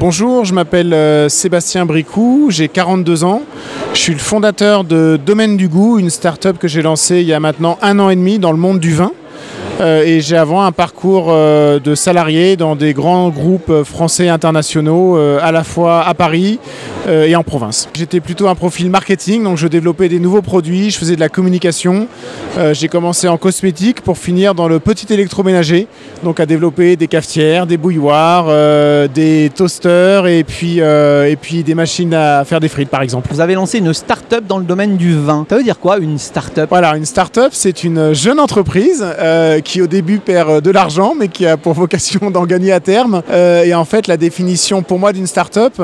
Bonjour, je m'appelle euh, Sébastien Bricou, j'ai 42 ans. Je suis le fondateur de Domaine du Goût, une start-up que j'ai lancée il y a maintenant un an et demi dans le monde du vin. Euh, et j'ai avant un parcours euh, de salarié dans des grands groupes euh, français internationaux, à la fois à Paris et en province. J'étais plutôt un profil marketing, donc je développais des nouveaux produits, je faisais de la communication. j'ai commencé en cosmétique pour finir dans le petit électroménager, donc à développer des cafetières, des bouilloires, des toasters et puis, et puis des machines à faire des frites par exemple. Vous avez lancé une start-up dans le domaine du vin. Ça veut dire quoi une start-up? Voilà, une start-up c'est une jeune entreprise qui au début perd euh, de l'argent, mais qui a pour vocation d'en gagner à terme. Euh, et en fait, la définition pour moi d'une start-up,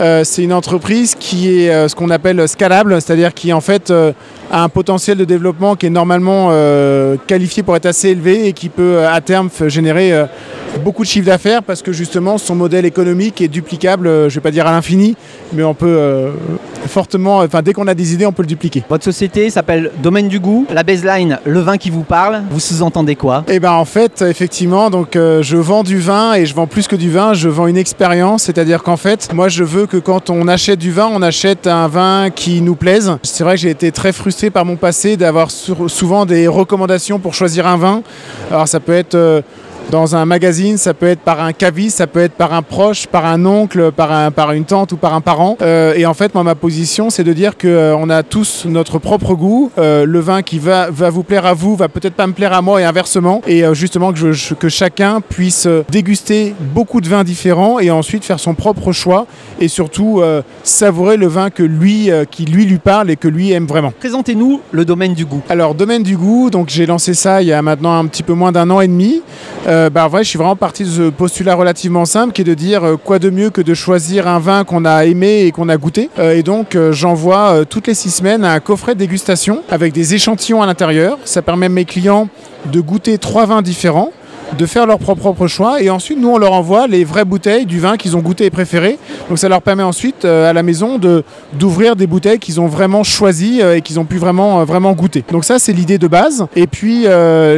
euh, c'est une entreprise qui est ce qu'on appelle scalable, c'est-à-dire qui en fait a un potentiel de développement qui est normalement qualifié pour être assez élevé et qui peut à terme générer beaucoup de chiffre d'affaires parce que justement son modèle économique est duplicable, je ne vais pas dire à l'infini, mais on peut fortement, enfin dès qu'on a des idées, on peut le dupliquer. Votre société s'appelle Domaine du goût. La baseline, le vin qui vous parle, vous sous-entendez quoi? Eh ben en fait, effectivement, donc euh, je vends du vin et je vends plus que du vin, je vends une expérience, c'est-à-dire qu'en fait, moi je veux que quand on achète du vin, on achète un vin qui nous plaise. C'est vrai que j'ai été très frustré par mon passé d'avoir souvent des recommandations pour choisir un vin. Alors ça peut être euh, dans un magazine, ça peut être par un caviste, ça peut être par un proche, par un oncle, par, un, par une tante ou par un parent. Euh, et en fait, moi, ma position, c'est de dire qu'on euh, a tous notre propre goût. Euh, le vin qui va, va vous plaire à vous va peut-être pas me plaire à moi et inversement. Et justement, que, je, que chacun puisse déguster beaucoup de vins différents et ensuite faire son propre choix et surtout savourer le vin que lui, qui lui lui parle et que lui aime vraiment. Présentez-nous le domaine du goût. Alors, domaine du goût, donc j'ai lancé ça il y a maintenant un petit peu moins d'un an et demi. Euh, bah, je suis vraiment parti de ce postulat relativement simple qui est de dire euh, quoi de mieux que de choisir un vin qu'on a aimé et qu'on a goûté. Euh, et donc j'envoie toutes les six semaines un coffret de dégustation avec des échantillons à l'intérieur. Ça permet à mes clients de goûter trois vins différents de faire leur propre choix et ensuite nous on leur envoie les vraies bouteilles du vin qu'ils ont goûté et préféré. Donc ça leur permet ensuite à la maison d'ouvrir des bouteilles qu'ils ont vraiment choisies et qu'ils ont pu vraiment vraiment goûter. Donc ça c'est l'idée de base. Et puis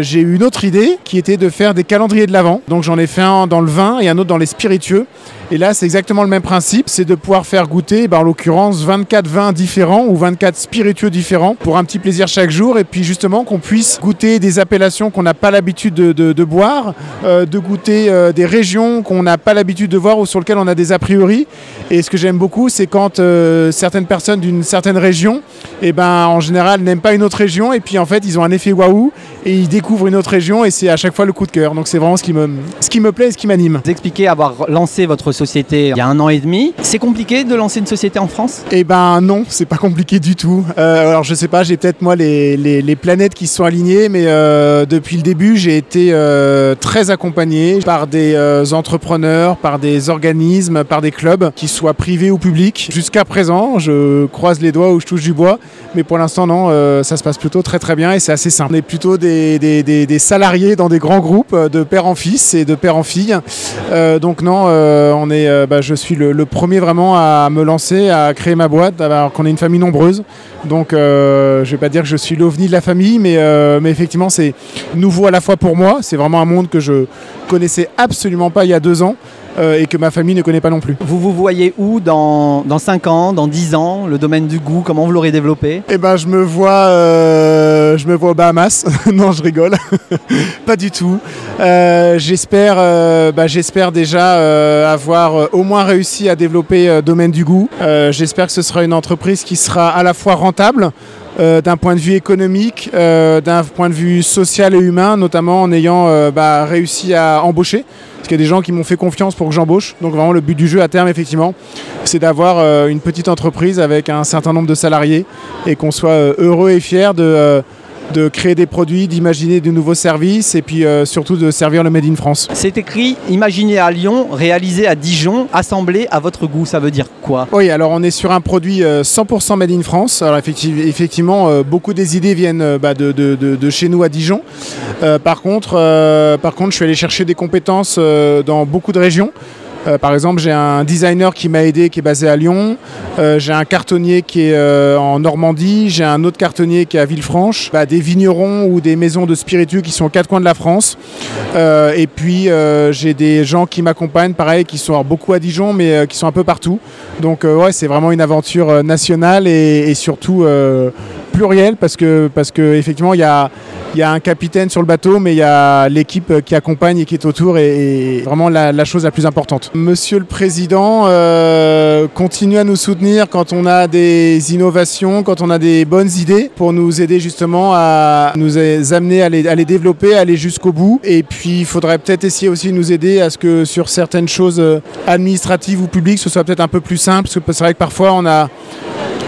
j'ai eu une autre idée qui était de faire des calendriers de l'avant. Donc j'en ai fait un dans le vin et un autre dans les spiritueux. Et là, c'est exactement le même principe, c'est de pouvoir faire goûter, bah, en l'occurrence, 24 vins différents ou 24 spiritueux différents pour un petit plaisir chaque jour. Et puis justement, qu'on puisse goûter des appellations qu'on n'a pas l'habitude de, boire, euh, de goûter euh, des régions qu'on n'a pas l'habitude de voir ou sur lesquelles on a des a priori. Et ce que j'aime beaucoup, c'est quand euh, certaines personnes d'une certaine région, et eh ben, en général, n'aiment pas une autre région. Et puis en fait, ils ont un effet waouh et ils découvrent une autre région et c'est à chaque fois le coup de cœur. Donc c'est vraiment ce qui me, ce qui me plaît et ce qui m'anime. Vous expliquez avoir lancé votre société il y a un an et demi. C'est compliqué de lancer une société en France? Eh ben non, c'est pas compliqué du tout. Euh, alors je sais pas, j'ai peut-être moi les, les, planètes qui sont alignées, mais euh, depuis le début, j'ai été euh, très accompagné par des entrepreneurs, par des organismes, par des clubs, qu'ils soient privés ou publics. Jusqu'à présent, je croise les doigts ou je touche du bois, mais pour l'instant non, ça se passe plutôt très très bien et c'est assez simple. On est plutôt des, des, des, salariés dans des grands groupes de père en fils et de père en fille. donc non, on est bah, je suis le, premier vraiment à me lancer, à créer ma boîte, alors qu'on est une famille nombreuse. Donc euh, je ne vais pas dire que je suis l'ovni de la famille, mais, euh, mais effectivement c'est nouveau à la fois pour moi. C'est vraiment un monde que je connaissais absolument pas il y a deux ans. Euh, et que ma famille ne connaît pas non plus. Vous vous voyez où dans, dans 5 ans, dans 10 ans, le domaine du goût, comment vous l'aurez développé? Eh ben je me vois euh, je me vois aux Bahamas. non, je rigole. pas du tout. Euh, j'espère bah, j'espère déjà avoir au moins réussi à développer domaine du goût. j'espère que ce sera une entreprise qui sera à la fois rentable d'un point de vue économique, d'un point de vue social et humain, notamment en ayant bah, réussi à embaucher. Parce qu'il y a des gens qui m'ont fait confiance pour que j'embauche. Donc vraiment le but du jeu à terme effectivement, c'est d'avoir euh, une petite entreprise avec un certain nombre de salariés et qu'on soit euh, heureux et fier de euh, de créer des produits, d'imaginer de nouveaux services et puis euh, surtout de servir le Made in France. C'est écrit imaginé à Lyon, réalisé à Dijon, assemblé à votre goût. Ça veut dire quoi? Oui, alors on est sur un produit 100% euh, Made in France. Alors effectivement, euh, beaucoup des idées viennent bah, de, de, chez nous à Dijon. par, contre, par contre, je suis allé chercher des compétences dans beaucoup de régions. Euh, par exemple, j'ai un designer qui m'a aidé qui est basé à Lyon, j'ai un cartonnier qui est en Normandie, j'ai un autre cartonnier qui est à Villefranche, bah, des vignerons ou des maisons de spiritueux qui sont aux quatre coins de la France. et puis j'ai des gens qui m'accompagnent, pareil, qui sont beaucoup à Dijon, mais qui sont un peu partout. Donc ouais, c'est vraiment une aventure nationale et, et surtout pluriel parce que, parce que effectivement, il y a, y a un capitaine sur le bateau, mais il y a l'équipe qui accompagne et qui est autour et, vraiment la, chose la plus importante. Monsieur le Président euh, continue à nous soutenir quand on a des innovations, quand on a des bonnes idées pour nous aider justement à nous amener à les, à les développer, à aller jusqu'au bout. Et puis, il faudrait peut-être essayer aussi de nous aider à ce que sur certaines choses euh, administratives ou publiques, ce soit peut-être un peu plus simple, parce que c'est vrai que parfois on a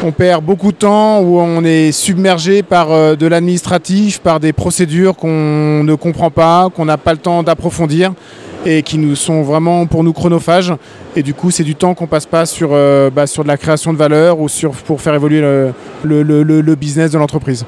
on perd beaucoup de temps où on est submergé par euh, de l'administratif, par des procédures qu'on ne comprend pas, qu'on n'a pas le temps d'approfondir et qui nous sont vraiment pour nous chronophages. Et du coup, c'est du temps qu'on passe pas sur, euh, bah, de la création de valeur ou sur, pour faire évoluer le business de l'entreprise.